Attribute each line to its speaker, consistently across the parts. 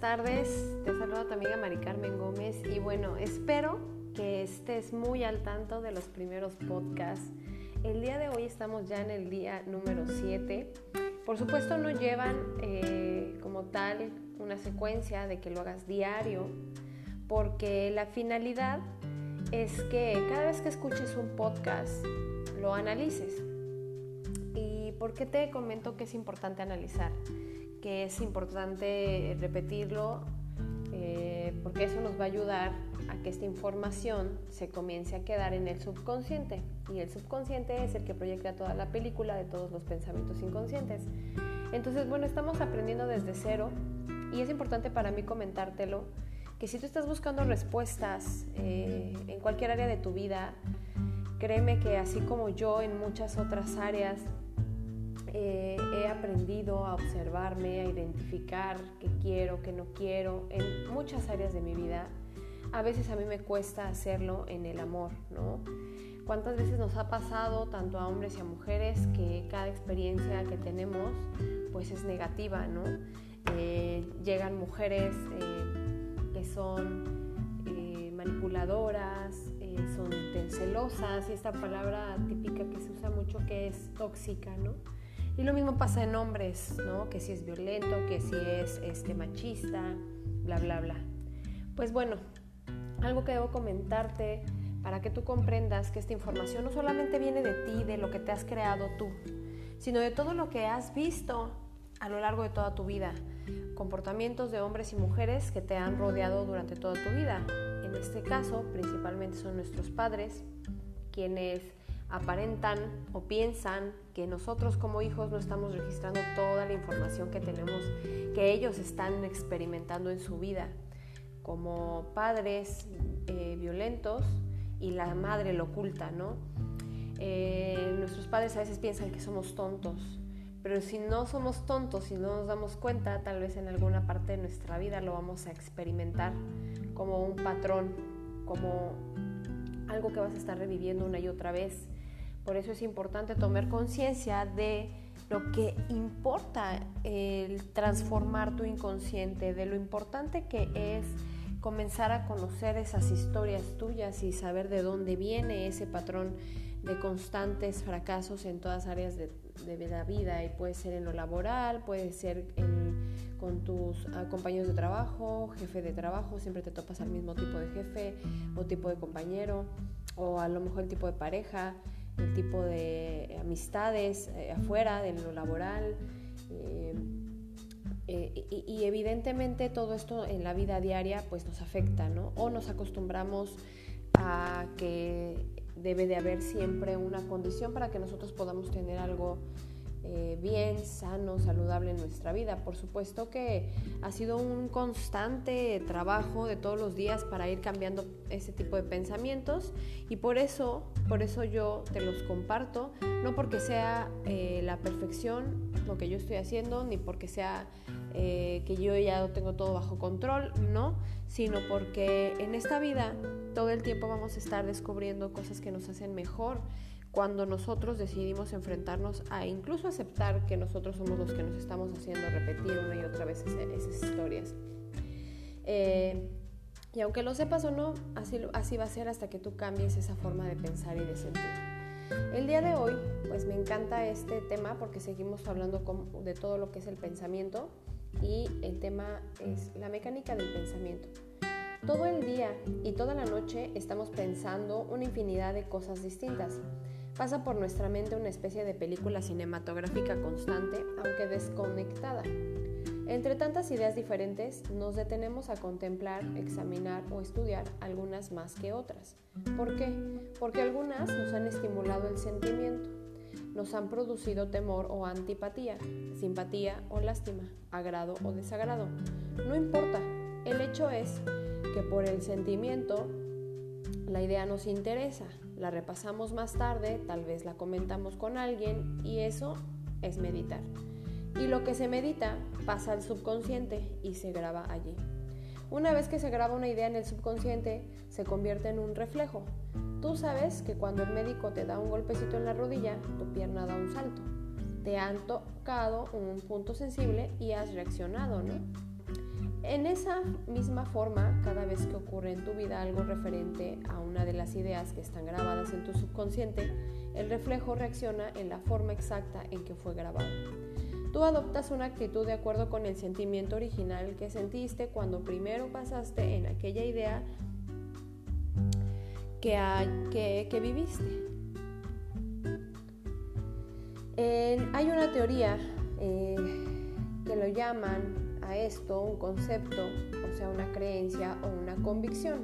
Speaker 1: buenas tardes. Te saluda tu amiga Mari Carmen Gómez y bueno, espero que estés muy al tanto de los primeros podcasts. El día de hoy estamos ya en el día número 7. Por supuesto no llevan eh, como tal una secuencia de que lo hagas diario, porque la finalidad es que cada vez que escuches un podcast lo analices. ¿Y por qué te comento que es importante analizar? Que es importante repetirlo eh, porque eso nos va a ayudar a que esta información se comience a quedar en el subconsciente y el subconsciente es el que proyecta toda la película de todos los pensamientos inconscientes. Entonces, bueno, estamos aprendiendo desde cero y es importante para mí comentártelo que si tú estás buscando respuestas eh, en cualquier área de tu vida, créeme que así como yo en muchas otras áreas eh, he aprendido a observarme, a identificar qué quiero, qué no quiero en muchas áreas de mi vida. A veces a mí me cuesta hacerlo en el amor, ¿no? ¿Cuántas veces nos ha pasado tanto a hombres y a mujeres que cada experiencia que tenemos pues es negativa, ¿no? Eh, llegan mujeres eh, que son manipuladoras, son celosas y esta palabra típica que se usa mucho que es tóxica, ¿no? Y lo mismo pasa en hombres, ¿no? Que si es violento, que si es este, machista, bla, bla, bla. Pues bueno, algo que debo comentarte para que tú comprendas que esta información no solamente viene de ti, de lo que te has creado tú, sino de todo lo que has visto a lo largo de toda tu vida, comportamientos de hombres y mujeres que te han rodeado durante toda tu vida. En este caso, principalmente son nuestros padres, quienes aparentan o piensan que nosotros como hijos no estamos registrando toda la información que tenemos, que ellos están experimentando en su vida, como padres eh, violentos y la madre lo oculta, ¿no? Eh, nuestros padres a veces piensan que somos tontos, pero si no somos tontos, si no nos damos cuenta, tal vez en alguna parte de nuestra vida lo vamos a experimentar como un patrón, como algo que vas a estar reviviendo una y otra vez por eso es importante tomar conciencia de lo que importa el transformar tu inconsciente, de lo importante que es comenzar a conocer esas historias tuyas y saber de dónde viene ese patrón de constantes fracasos en todas áreas de, la vida. Y puede ser en lo laboral, puede ser con tus ah, compañeros de trabajo, jefe de trabajo, siempre te topas al mismo tipo de jefe o tipo de compañero o a lo mejor el tipo de pareja el tipo de amistades eh, afuera, de lo laboral. Eh, eh, y, evidentemente todo esto en la vida diaria pues nos afecta, ¿no? O nos acostumbramos a que debe de haber siempre una condición para que nosotros podamos tener algo eh, bien, sano, saludable en nuestra vida. Por supuesto que ha sido un constante trabajo de todos los días para ir cambiando ese tipo de pensamientos y por eso, por eso yo te los comparto, no porque sea eh, la perfección lo que yo estoy haciendo, ni porque sea eh, que yo ya tengo todo bajo control, no, sino porque en esta vida todo el tiempo vamos a estar descubriendo cosas que nos hacen mejor cuando nosotros decidimos enfrentarnos a incluso aceptar que nosotros somos los que nos estamos haciendo repetir una y otra vez esas, historias. Eh, y aunque lo sepas o no, así, así va a ser hasta que tú cambies esa forma de pensar y de sentir. El día de hoy, pues me encanta este tema porque seguimos hablando de todo lo que es el pensamiento y el tema es la mecánica del pensamiento. Todo el día y toda la noche estamos pensando una infinidad de cosas distintas. Pasa por nuestra mente una especie de película cinematográfica constante, aunque desconectada. Entre tantas ideas diferentes, nos detenemos a contemplar, examinar o estudiar algunas más que otras. ¿Por qué? Porque algunas nos han estimulado el sentimiento, nos han producido temor o antipatía, simpatía o lástima, agrado o desagrado. No importa, el hecho es que por el sentimiento la idea nos interesa, la repasamos más tarde, tal vez la comentamos con alguien y eso es meditar. Y lo que se medita pasa al subconsciente y se graba allí. Una vez que se graba una idea en el subconsciente, se convierte en un reflejo. Tú sabes que cuando el médico te da un golpecito en la rodilla, tu pierna da un salto. Te han tocado un punto sensible y has reaccionado, ¿no? En esa misma forma, cada vez que ocurre en tu vida algo referente a una de las ideas que están grabadas en tu subconsciente, el reflejo reacciona en la forma exacta en que fue grabado. Tú adoptas una actitud de acuerdo con el sentimiento original que sentiste cuando primero pasaste en aquella idea que, que, viviste. hay una teoría eh, que lo llaman a esto un concepto, o sea, una creencia o una convicción.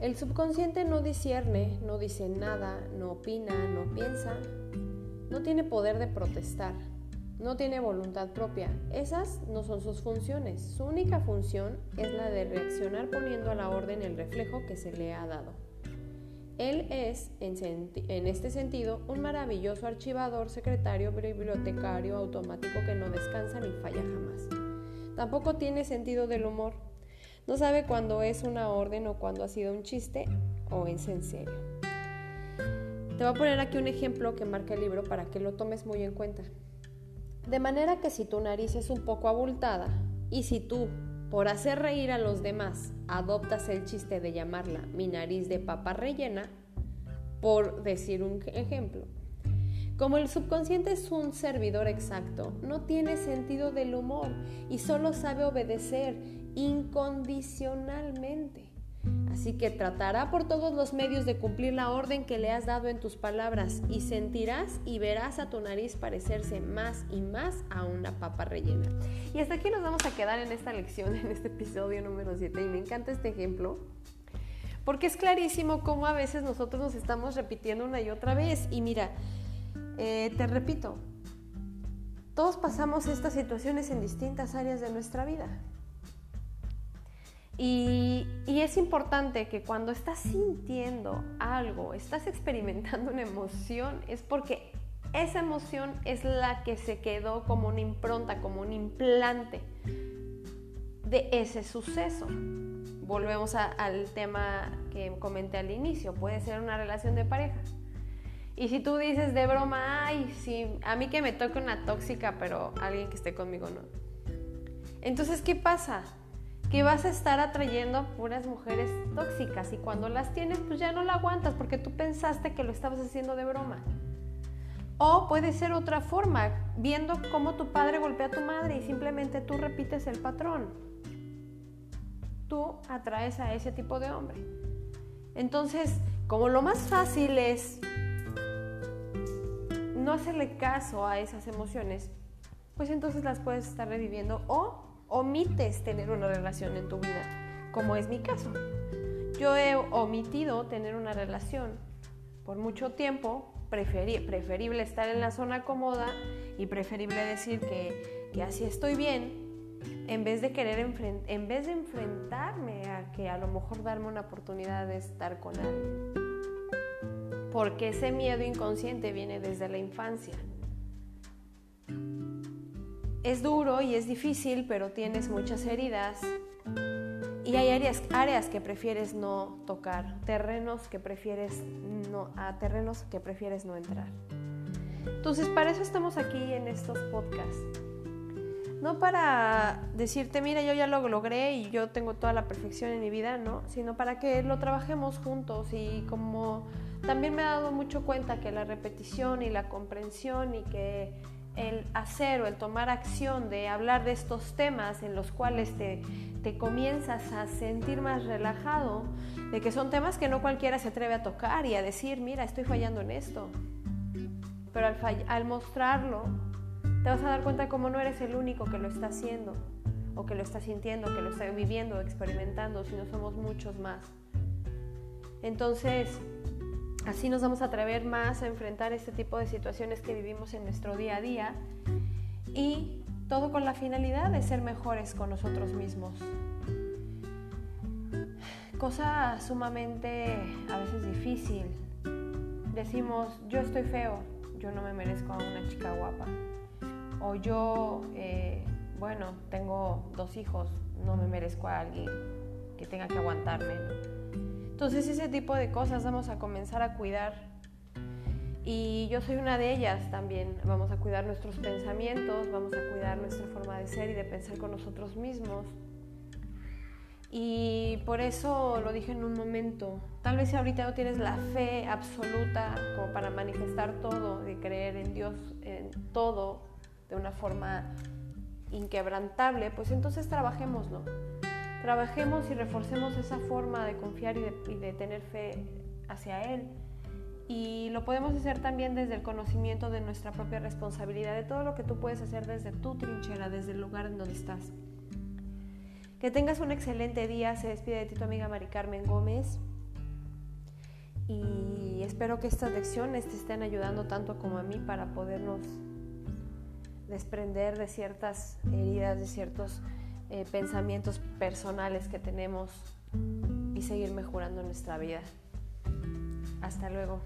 Speaker 1: El subconsciente no discierne, no dice nada, no opina, no piensa, no tiene poder de protestar, no tiene voluntad propia. Esas no son sus funciones. Su única función es la de reaccionar poniendo a la orden el reflejo que se le ha dado. Él es, en, este sentido, un maravilloso archivador, secretario, bibliotecario automático que no descansa ni falla jamás. Tampoco tiene sentido del humor. No sabe cuándo es una orden o cuándo ha sido un chiste o es en serio. Te voy a poner aquí un ejemplo que marca el libro para que lo tomes muy en cuenta. De manera que si tu nariz es un poco abultada y si tú por hacer reír a los demás, adoptas el chiste de llamarla mi nariz de papa rellena, por decir un ejemplo. Como el subconsciente es un servidor exacto, no tiene sentido del humor y solo sabe obedecer incondicionalmente. Así que tratará por todos los medios de cumplir la orden que le has dado en tus palabras y sentirás y verás a tu nariz parecerse más y más a una papa rellena. Y hasta aquí nos vamos a quedar en esta lección, en este episodio número 7. Y me encanta este ejemplo porque es clarísimo cómo a veces nosotros nos estamos repitiendo una y otra vez. Y mira, eh, te repito, todos pasamos estas situaciones en distintas áreas de nuestra vida. Y, es importante que cuando estás sintiendo algo, estás experimentando una emoción, es porque esa emoción es la que se quedó como una impronta, como un implante de ese suceso. Volvemos al tema que comenté al inicio, puede ser una relación de pareja. Y si tú dices de broma, ay, sí, a mí que me toque una tóxica, pero alguien que esté conmigo no. Entonces, ¿qué pasa? Que vas a estar atrayendo puras mujeres tóxicas y cuando las tienes pues ya no la aguantas porque tú pensaste que lo estabas haciendo de broma. O puede ser otra forma, viendo cómo tu padre golpea a tu madre y simplemente tú repites el patrón. Tú atraes a ese tipo de hombre. Entonces, como lo más fácil es no hacerle caso a esas emociones, pues entonces las puedes estar reviviendo o omites tener una relación en tu vida, como es mi caso. Yo he omitido tener una relación por mucho tiempo, preferible estar en la zona cómoda y preferible decir que, que así estoy bien, en vez de querer en vez de enfrentarme a que a lo mejor darme una oportunidad de estar con alguien. Porque ese miedo inconsciente viene desde la infancia es duro y es difícil, pero tienes muchas heridas y hay áreas, áreas que prefieres no tocar, terrenos que prefieres no, a terrenos que prefieres no entrar. Entonces, para eso estamos aquí en estos podcasts. No para decirte, mira, yo ya lo logré y yo tengo toda la perfección en mi vida, ¿no? Sino para que lo trabajemos juntos y como también me he dado mucho cuenta que la repetición y la comprensión y que el hacer o el tomar acción de hablar de estos temas en los cuales te, comienzas a sentir más relajado, de que son temas que no cualquiera se atreve a tocar y a decir, mira, estoy fallando en esto. Pero al, al mostrarlo, te vas a dar cuenta cómo no eres el único que lo está haciendo, o que lo está sintiendo, que lo está viviendo, experimentando, sino somos muchos más. Entonces, Así nos vamos a atrever más a enfrentar este tipo de situaciones que vivimos en nuestro día a día y todo con la finalidad de ser mejores con nosotros mismos. Cosa sumamente a veces difícil. Decimos, yo estoy feo, yo no me merezco a una chica guapa. O yo, eh, bueno, tengo dos hijos, no me merezco a alguien que tenga que aguantarme. Entonces ese tipo de cosas vamos a comenzar a cuidar. Y yo soy una de ellas también. Vamos a cuidar nuestros pensamientos, vamos a cuidar nuestra forma de ser y de pensar con nosotros mismos. Y por eso lo dije en un momento. Tal vez si ahorita no tienes la fe absoluta como para manifestar todo, de creer en Dios, en todo, de una forma inquebrantable, pues entonces trabajémoslo. Trabajemos y reforcemos esa forma de confiar y de, y de tener fe hacia Él. Y lo podemos hacer también desde el conocimiento de nuestra propia responsabilidad, de todo lo que tú puedes hacer desde tu trinchera, desde el lugar en donde estás. Que tengas un excelente día. Se despide de ti tu amiga Mari Carmen Gómez. Y espero que estas lecciones te estén ayudando tanto como a mí para podernos desprender de ciertas heridas, de ciertos eh, pensamientos personales que tenemos y seguir mejorando nuestra vida. Hasta luego.